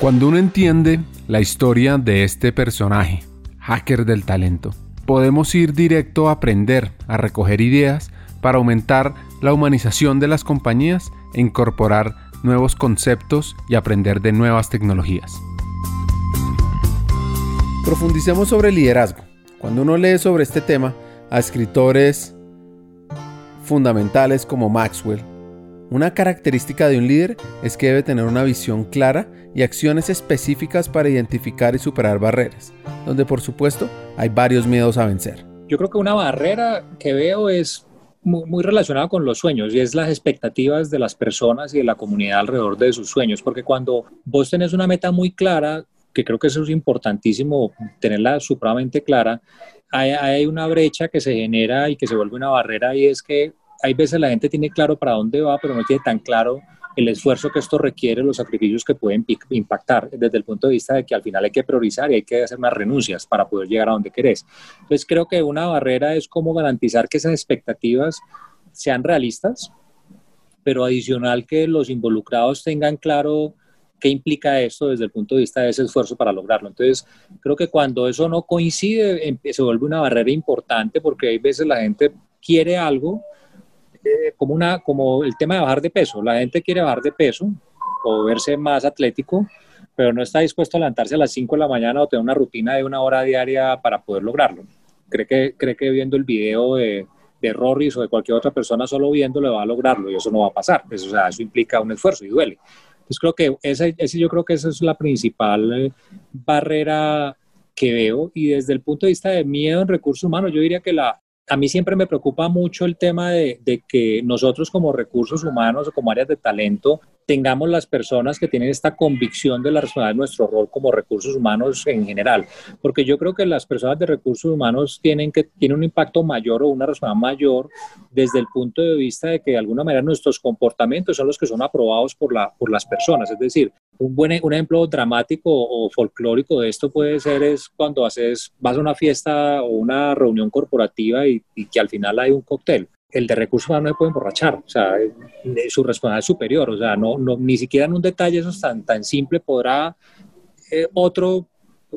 Cuando uno entiende la historia de este personaje, hacker del talento, podemos ir directo a aprender, a recoger ideas para aumentar la humanización de las compañías e incorporar nuevos conceptos y aprender de nuevas tecnologías. Profundicemos sobre el liderazgo. Cuando uno lee sobre este tema a escritores fundamentales como Maxwell, una característica de un líder es que debe tener una visión clara y acciones específicas para identificar y superar barreras, donde por supuesto hay varios miedos a vencer. Yo creo que una barrera que veo es muy, relacionada con los sueños y es las expectativas de las personas y de la comunidad alrededor de sus sueños, porque cuando vos tenés una meta muy clara, que creo que eso es importantísimo tenerla supremamente clara, hay, hay una brecha que se genera y que se vuelve una barrera y es que hay veces la gente tiene claro para dónde va, pero no tiene tan claro el esfuerzo que esto requiere, los sacrificios que pueden impactar desde el punto de vista de que al final hay que priorizar y hay que hacer más renuncias para poder llegar a donde querés. Entonces creo que una barrera es cómo garantizar que esas expectativas sean realistas, pero adicional que los involucrados tengan claro qué implica esto desde el punto de vista de ese esfuerzo para lograrlo. Entonces, creo que cuando eso no coincide, em, se vuelve una barrera importante porque hay veces la gente quiere algo, como, una, como el tema de bajar de peso. La gente quiere bajar de peso o verse más atlético, pero no está dispuesto a levantarse a las 5 de la mañana o tener una rutina de una hora diaria para poder lograrlo. Cree que, cree que viendo el video de, de Rorris o de cualquier otra persona solo viéndolo va a lograrlo y eso no va a pasar. Pues, eso implica un esfuerzo y duele. Entonces creo que ese, ese yo creo que esa es la principal eh, barrera que veo y desde el punto de vista de miedo en recursos humanos, yo diría que la, a mí siempre me preocupa mucho el tema de, que nosotros como recursos humanos o como áreas de talento tengamos las personas que tienen esta convicción de la responsabilidad de nuestro rol como recursos humanos en general, porque yo creo que las personas de recursos humanos tienen que tienen un impacto mayor o una responsabilidad mayor desde el punto de vista de que de alguna manera nuestros comportamientos son los que son aprobados por, la, por las personas, es decir, un buen un ejemplo dramático o folclórico de esto puede ser es cuando haces vas a una fiesta o una reunión corporativa y, y que al final hay un cóctel. El de recursos humanos no se puede emborrachar, o sea, su responsabilidad es superior, o sea, no, no, ni siquiera en un detalle eso es tan, tan simple podrá eh, otro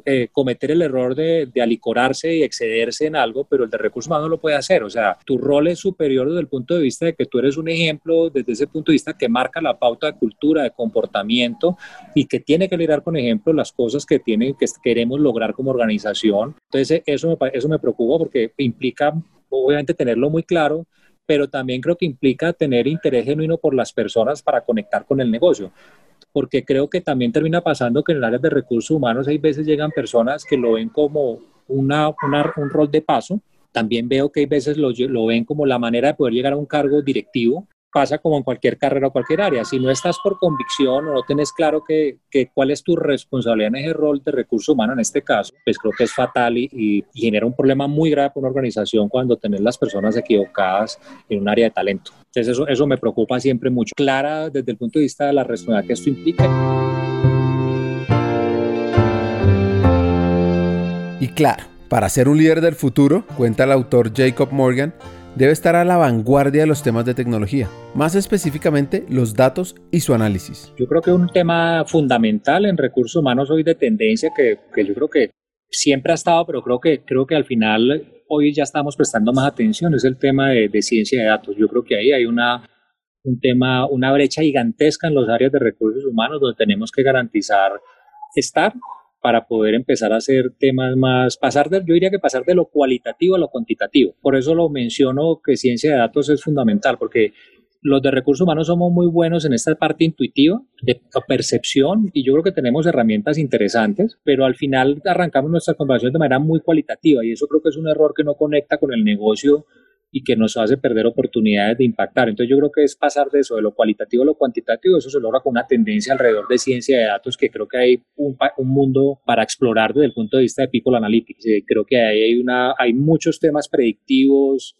eh, cometer el error de, de, alicorarse y excederse en algo, pero el de recursos humanos no lo puede hacer. O sea, tu rol es superior desde el punto de vista de que tú eres un ejemplo, desde ese punto de vista que marca la pauta de cultura, de comportamiento y que tiene que liderar con ejemplo las cosas que, tienen, que queremos lograr como organización. Entonces, eso me, eso me preocupa porque implica, obviamente, tenerlo muy claro, pero también creo que implica tener interés genuino por las personas para conectar con el negocio. Porque creo que también termina pasando que en el área de recursos humanos hay veces llegan personas que lo ven como una, un rol de paso. También veo que hay veces lo, lo ven como la manera de poder llegar a un cargo directivo pasa como en cualquier carrera o cualquier área. Si no estás por convicción o no tienes claro que, cuál es tu responsabilidad en ese rol de recurso humano en este caso, pues creo que es fatal y, genera un problema muy grave para una organización cuando tenés las personas equivocadas en un área de talento. Entonces eso, eso me preocupa siempre mucho. Clara desde el punto de vista de la responsabilidad que esto implica. Y claro, para ser un líder del futuro, cuenta el autor Jacob Morgan, debe estar a la vanguardia de los temas de tecnología, más específicamente los datos y su análisis. Yo creo que un tema fundamental en recursos humanos hoy de tendencia que, que yo creo que siempre ha estado, pero creo que, creo que al final hoy ya estamos prestando más atención, es el tema de, ciencia de datos. Yo creo que ahí hay una, un tema, una brecha gigantesca en los áreas de recursos humanos donde tenemos que garantizar estar para poder empezar a hacer temas más, pasar de, yo diría que pasar de lo cualitativo a lo cuantitativo. Por eso lo menciono que ciencia de datos es fundamental, porque los de recursos humanos somos muy buenos en esta parte intuitiva de percepción y yo creo que tenemos herramientas interesantes, pero al final arrancamos nuestras conversaciones de manera muy cualitativa y eso creo que es un error que no conecta con el negocio y que nos hace perder oportunidades de impactar. Entonces yo creo que es pasar de eso, de lo cualitativo a lo cuantitativo, eso se logra con una tendencia alrededor de ciencia de datos que creo que hay un, un mundo para explorar desde el punto de vista de People Analytics. Eh, creo que ahí hay, una, hay muchos temas predictivos,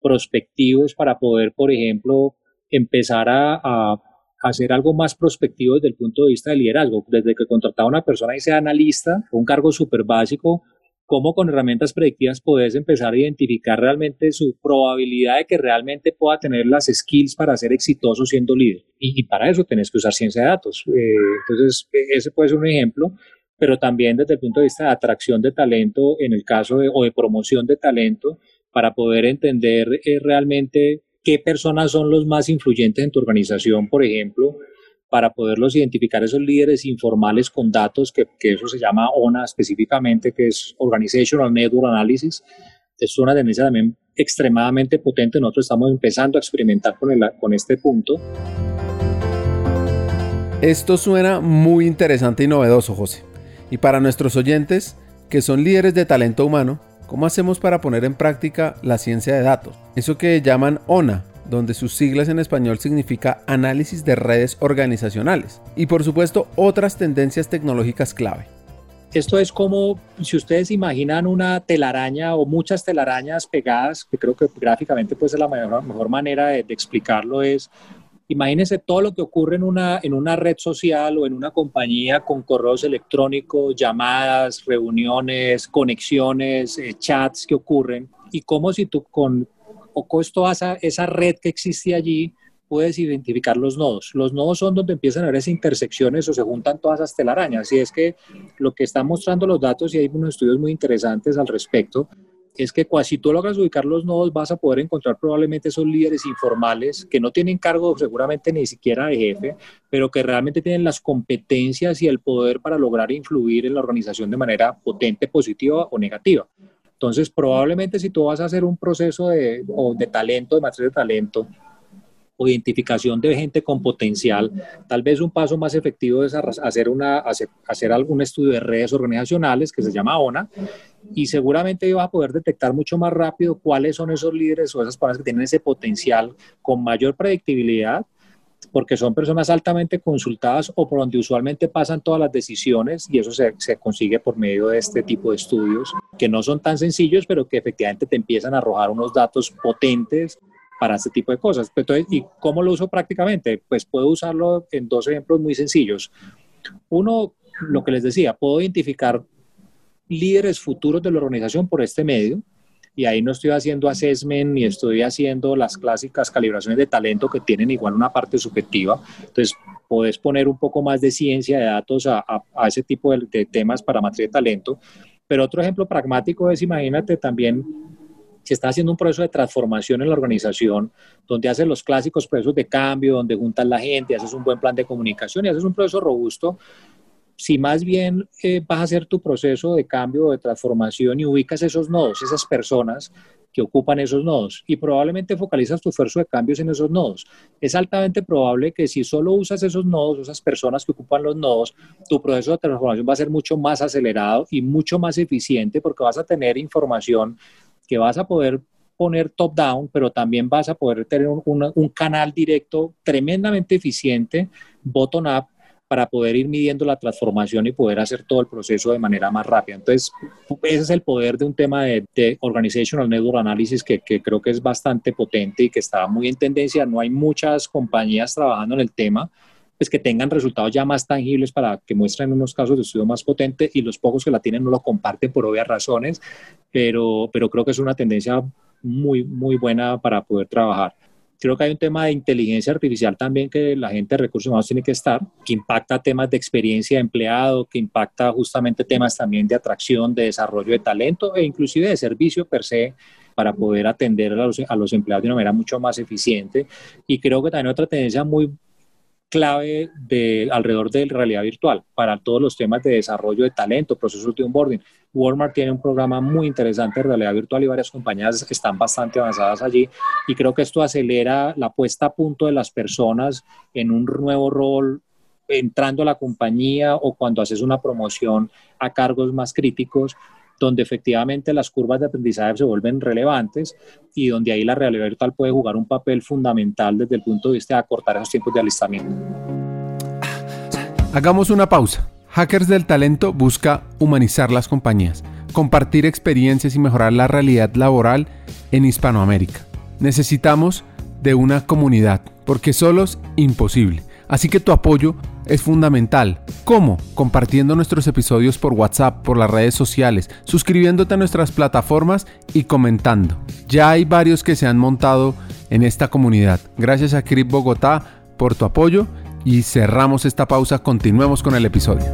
prospectivos para poder, por ejemplo, empezar a, a hacer algo más prospectivo desde el punto de vista del liderazgo. Desde que contrataba a una persona y sea analista, un cargo súper básico, cómo con herramientas predictivas puedes empezar a identificar realmente su probabilidad de que realmente pueda tener las skills para ser exitoso siendo líder. Y, para eso tenés que usar ciencia de datos. Eh, entonces, ese puede ser un ejemplo, pero también desde el punto de vista de atracción de talento, en el caso de, o de promoción de talento, para poder entender eh, realmente qué personas son los más influyentes en tu organización, por ejemplo, para poderlos identificar esos líderes informales con datos, que, eso se llama ONA específicamente, que es Organizational Network Analysis. Es una tendencia también extremadamente potente. Nosotros estamos empezando a experimentar con, con este punto. Esto suena muy interesante y novedoso, José. Y para nuestros oyentes, que son líderes de talento humano, ¿cómo hacemos para poner en práctica la ciencia de datos? Eso que llaman ONA, donde sus siglas en español significa análisis de redes organizacionales y por supuesto otras tendencias tecnológicas clave. Esto es como si ustedes imaginan una telaraña o muchas telarañas pegadas, que creo que gráficamente puede ser la mejor, manera de, explicarlo es, imagínense todo lo que ocurre en una, en una red social o en una compañía con correos electrónicos, llamadas, reuniones, conexiones, eh, chats que ocurren, y como si tú con o esto esa, esa red que existe allí, puedes identificar los nodos. Los nodos son donde empiezan a haber esas intersecciones o se juntan todas esas telarañas. Y es que lo que están mostrando los datos, y hay unos estudios muy interesantes al respecto, es que si tú logras ubicar los nodos vas a poder encontrar probablemente esos líderes informales que no tienen cargo seguramente ni siquiera de jefe, pero que realmente tienen las competencias y el poder para lograr influir en la organización de manera potente, positiva o negativa. Entonces, probablemente si tú vas a hacer un proceso de, de talento, de matriz de talento, o identificación de gente con potencial, tal vez un paso más efectivo es hacer, una, hacer, algún estudio de redes organizacionales que se llama ONA y seguramente vas a poder detectar mucho más rápido cuáles son esos líderes o esas personas que tienen ese potencial con mayor predictibilidad porque son personas altamente consultadas o por donde usualmente pasan todas las decisiones y eso se, se, consigue por medio de este tipo de estudios que no son tan sencillos, pero que efectivamente te empiezan a arrojar unos datos potentes para este tipo de cosas. Entonces, ¿y cómo lo uso prácticamente? Pues puedo usarlo en dos ejemplos muy sencillos. Uno, lo que les decía, puedo identificar líderes futuros de la organización por este medio y ahí no estoy haciendo assessment ni estoy haciendo las clásicas calibraciones de talento que tienen igual una parte subjetiva. Entonces, puedes poner un poco más de ciencia de datos a, a, ese tipo de, temas para matriz de talento. Pero otro ejemplo pragmático es, imagínate también, si estás haciendo un proceso de transformación en la organización, donde haces los clásicos procesos de cambio, donde juntas la gente, haces un buen plan de comunicación y haces un proceso robusto, si más bien eh, vas a hacer tu proceso de cambio de transformación y ubicas esos nodos, esas personas que ocupan esos nodos y probablemente focalizas tu esfuerzo de cambios en esos nodos. Es altamente probable que si solo usas esos nodos, esas personas que ocupan los nodos, tu proceso de transformación va a ser mucho más acelerado y mucho más eficiente porque vas a tener información que vas a poder poner top-down, pero también vas a poder tener un, un canal directo tremendamente eficiente, bottom-up, para poder ir midiendo la transformación y poder hacer todo el proceso de manera más rápida. Entonces, ese es el poder de un tema de, de Organizational Network Analysis que, que, creo que es bastante potente y que está muy en tendencia. No hay muchas compañías trabajando en el tema pues que tengan resultados ya más tangibles para que muestren unos casos de estudio más potente y los pocos que la tienen no lo comparten por obvias razones, pero, pero creo que es una tendencia muy, muy buena para poder trabajar. Creo que hay un tema de inteligencia artificial también que la gente de recursos humanos tiene que estar, que impacta temas de experiencia de empleado, que impacta justamente temas también de atracción, de desarrollo de talento e inclusive de servicio per se para poder atender a los, a los empleados de una manera mucho más eficiente. Y creo que también otra tendencia muy clave de, alrededor de realidad virtual para todos los temas de desarrollo de talento, procesos de onboarding. Walmart tiene un programa muy interesante de realidad virtual y varias compañías están bastante avanzadas allí y creo que esto acelera la puesta a punto de las personas en un nuevo rol entrando a la compañía o cuando haces una promoción a cargos más críticos donde efectivamente las curvas de aprendizaje se vuelven relevantes y donde ahí la realidad virtual puede jugar un papel fundamental desde el punto de vista de acortar esos tiempos de alistamiento. Hagamos una pausa. Hackers del Talento busca humanizar las compañías, compartir experiencias y mejorar la realidad laboral en Hispanoamérica. Necesitamos de una comunidad, porque solos imposible. Así que tu apoyo es fundamental. ¿Cómo? Compartiendo nuestros episodios por WhatsApp, por las redes sociales, suscribiéndote a nuestras plataformas y comentando. Ya hay varios que se han montado en esta comunidad. Gracias a Crip Bogotá por tu apoyo y cerramos esta pausa, continuemos con el episodio.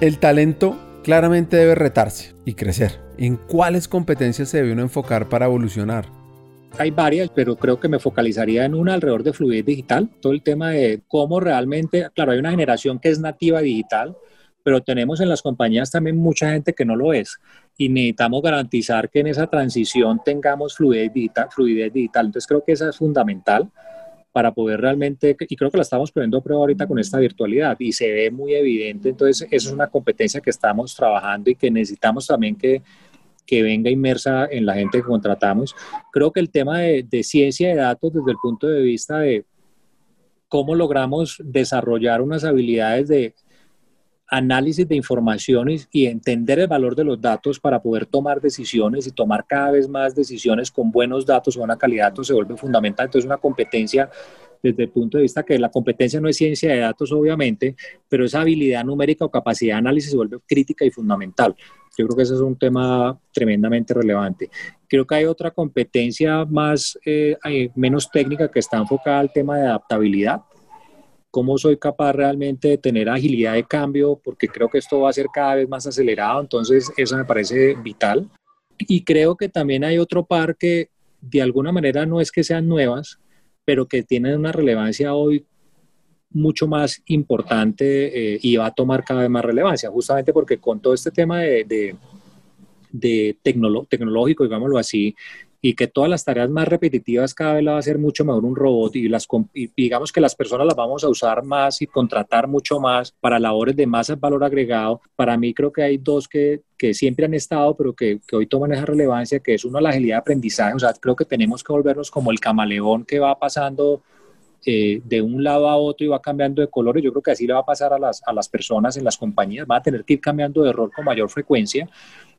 El talento claramente debe retarse y crecer. ¿En cuáles competencias se debe uno enfocar para evolucionar? Hay varias, pero creo que me focalizaría en una alrededor de fluidez digital, todo el tema de cómo realmente, claro, hay una generación que es nativa digital, pero tenemos en las compañías también mucha gente que no lo es y necesitamos garantizar que en esa transición tengamos fluidez digital. Fluidez digital. Entonces creo que esa es fundamental para poder realmente, y creo que la estamos poniendo a prueba ahorita con esta virtualidad y se ve muy evidente, entonces eso es una competencia que estamos trabajando y que necesitamos también que, que venga inmersa en la gente que contratamos. Creo que el tema de, ciencia de datos desde el punto de vista de cómo logramos desarrollar unas habilidades de análisis de informaciones y entender el valor de los datos para poder tomar decisiones y tomar cada vez más decisiones con buenos datos o una calidad de datos se vuelve fundamental. Entonces, una competencia desde el punto de vista que la competencia no es ciencia de datos, obviamente, pero esa habilidad numérica o capacidad de análisis se vuelve crítica y fundamental. Yo creo que ese es un tema tremendamente relevante. Creo que hay otra competencia más, eh, menos técnica que está enfocada al tema de adaptabilidad cómo soy capaz realmente de tener agilidad de cambio, porque creo que esto va a ser cada vez más acelerado, entonces eso me parece vital. Y creo que también hay otro par que de alguna manera no es que sean nuevas, pero que tienen una relevancia hoy mucho más importante eh, y va a tomar cada vez más relevancia, justamente porque con todo este tema de, de, de tecnológico, digámoslo así, y que todas las tareas más repetitivas cada vez la va a hacer mucho mejor un robot y, las, digamos que las personas las vamos a usar más y contratar mucho más para labores de más valor agregado. Para mí creo que hay dos que, que siempre han estado, pero que, que, hoy toman esa relevancia, que es uno la agilidad de aprendizaje. O sea, creo que tenemos que volvernos como el camaleón que va pasando eh, de un lado a otro y va cambiando de colores. Yo creo que así le va a pasar a las, a las personas en las compañías. Va a tener que ir cambiando de rol con mayor frecuencia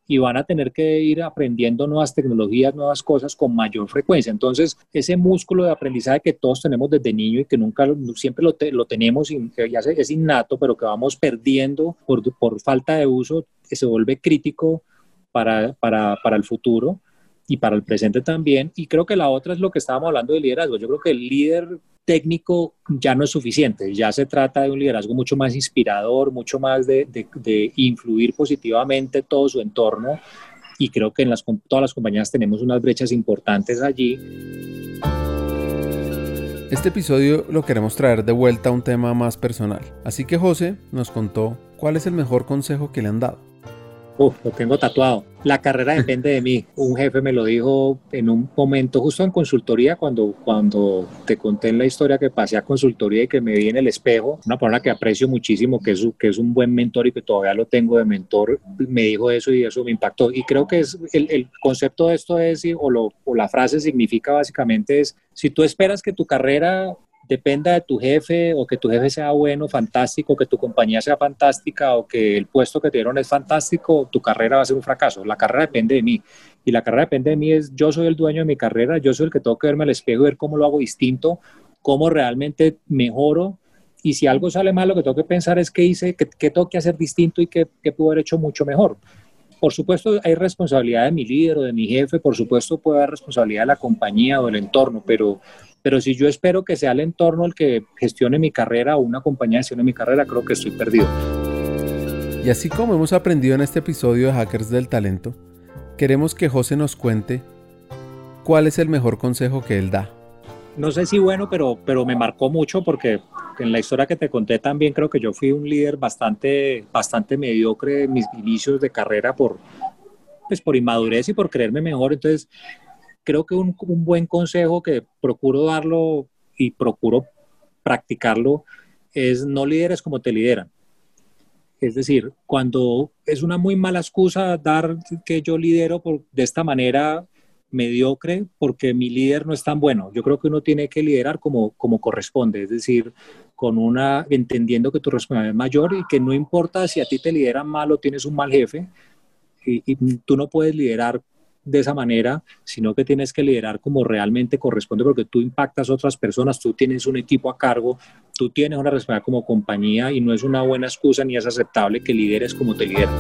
y van a tener que ir aprendiendo nuevas tecnologías, nuevas cosas con mayor frecuencia. Entonces, ese músculo de aprendizaje que todos tenemos desde niño y que nunca, siempre lo, lo tenemos, y es innato, pero que vamos perdiendo por, por falta de uso, que se vuelve crítico para, para, para el futuro y para el presente también. Y creo que la otra es lo que estábamos hablando de liderazgo. Yo creo que el líder técnico ya no es suficiente, ya se trata de un liderazgo mucho más inspirador, mucho más de, de, influir positivamente todo su entorno y creo que en las, todas las compañías tenemos unas brechas importantes allí. Este episodio lo queremos traer de vuelta a un tema más personal, así que José nos contó cuál es el mejor consejo que le han dado. Uf, lo tengo tatuado. La carrera depende de mí. Un jefe me lo dijo en un momento, justo en consultoría, cuando, cuando te conté en la historia que pasé a consultoría y que me vi en el espejo. Una persona que aprecio muchísimo, que es, que es un buen mentor y que todavía lo tengo de mentor, me dijo eso y eso me impactó. Y creo que es el, el concepto de esto es, o, lo, o la frase significa básicamente es, si tú esperas que tu carrera dependa de tu jefe o que tu jefe sea bueno, fantástico, que tu compañía sea fantástica o que el puesto que te dieron es fantástico, tu carrera va a ser un fracaso. La carrera depende de mí. Y la carrera depende de mí es yo soy el dueño de mi carrera, yo soy el que tengo que verme al espejo y ver cómo lo hago distinto, cómo realmente mejoro. Y si algo sale mal, lo que tengo que pensar es qué hice, qué, qué tengo que hacer distinto y qué, qué puedo haber hecho mucho mejor por supuesto hay responsabilidad de mi líder o de mi jefe, por supuesto puede haber responsabilidad de la compañía o del entorno, pero, pero si yo espero que sea el entorno el que gestione mi carrera o una compañía gestione mi carrera, creo que estoy perdido. Y así como hemos aprendido en este episodio de Hackers del Talento, queremos que José nos cuente cuál es el mejor consejo que él da. No sé si bueno, pero, pero me marcó mucho porque en la historia que te conté también creo que yo fui un líder bastante, bastante mediocre en mis inicios de carrera por, pues por inmadurez y por creerme mejor. Entonces, creo que un, buen consejo que procuro darlo y procuro practicarlo es no lideres como te lideran. Es decir, cuando es una muy mala excusa dar que yo lidero por, de esta manera mediocre porque mi líder no es tan bueno. Yo creo que uno tiene que liderar como, como corresponde, es decir, con una entendiendo que tu responsabilidad es mayor y que no importa si a ti te lideran mal o tienes un mal jefe, y tú no puedes liderar de esa manera, sino que tienes que liderar como realmente corresponde porque tú impactas a otras personas, tú tienes un equipo a cargo, tú tienes una responsabilidad como compañía y no es una buena excusa ni es aceptable que lideres como te lideran.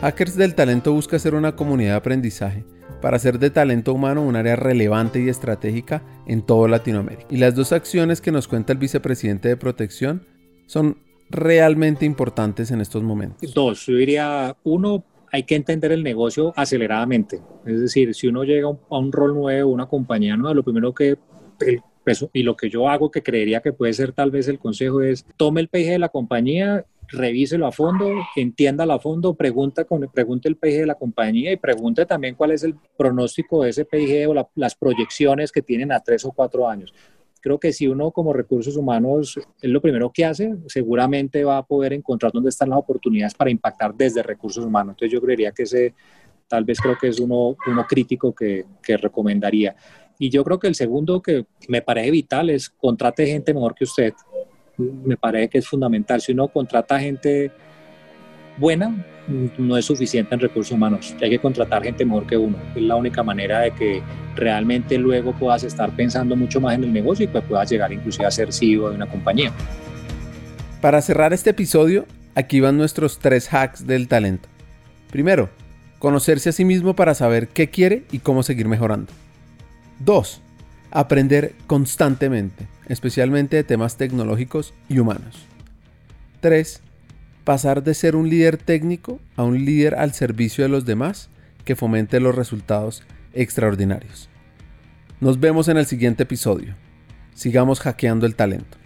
Hackers del Talento busca ser una comunidad de aprendizaje para hacer de talento humano un área relevante y estratégica en toda Latinoamérica. Y las dos acciones que nos cuenta el vicepresidente de protección son realmente importantes en estos momentos. Dos, yo diría, uno, hay que entender el negocio aceleradamente. Es decir, si uno llega a un rol nuevo, una compañía nueva, lo primero que el y lo que yo hago que creería que puede ser tal vez el consejo es tome el PIG de la compañía revíselo a fondo, entiéndalo a fondo, pregunta con, pregunte el PIG de la compañía y pregunte también cuál es el pronóstico de ese PIG o las proyecciones que tienen a tres o cuatro años. Creo que si uno como recursos humanos es lo primero que hace, seguramente va a poder encontrar dónde están las oportunidades para impactar desde recursos humanos. Entonces yo creería que ese tal vez creo que es uno, uno crítico que, que recomendaría. Y yo creo que el segundo que me parece vital es contrate gente mejor que usted me parece que es fundamental. Si uno contrata gente buena, no es suficiente en recursos humanos. Hay que contratar gente mejor que uno. Es la única manera de que realmente luego puedas estar pensando mucho más en el negocio y pues puedas llegar inclusive a ser CEO de una compañía. Para cerrar este episodio, aquí van nuestros tres hacks del talento. Primero, conocerse a sí mismo para saber qué quiere y cómo seguir mejorando. Dos, aprender constantemente, especialmente de temas tecnológicos y humanos. 3. Pasar de ser un líder técnico a un líder al servicio de los demás que fomente los resultados extraordinarios. Nos vemos en el siguiente episodio. Sigamos hackeando el talento.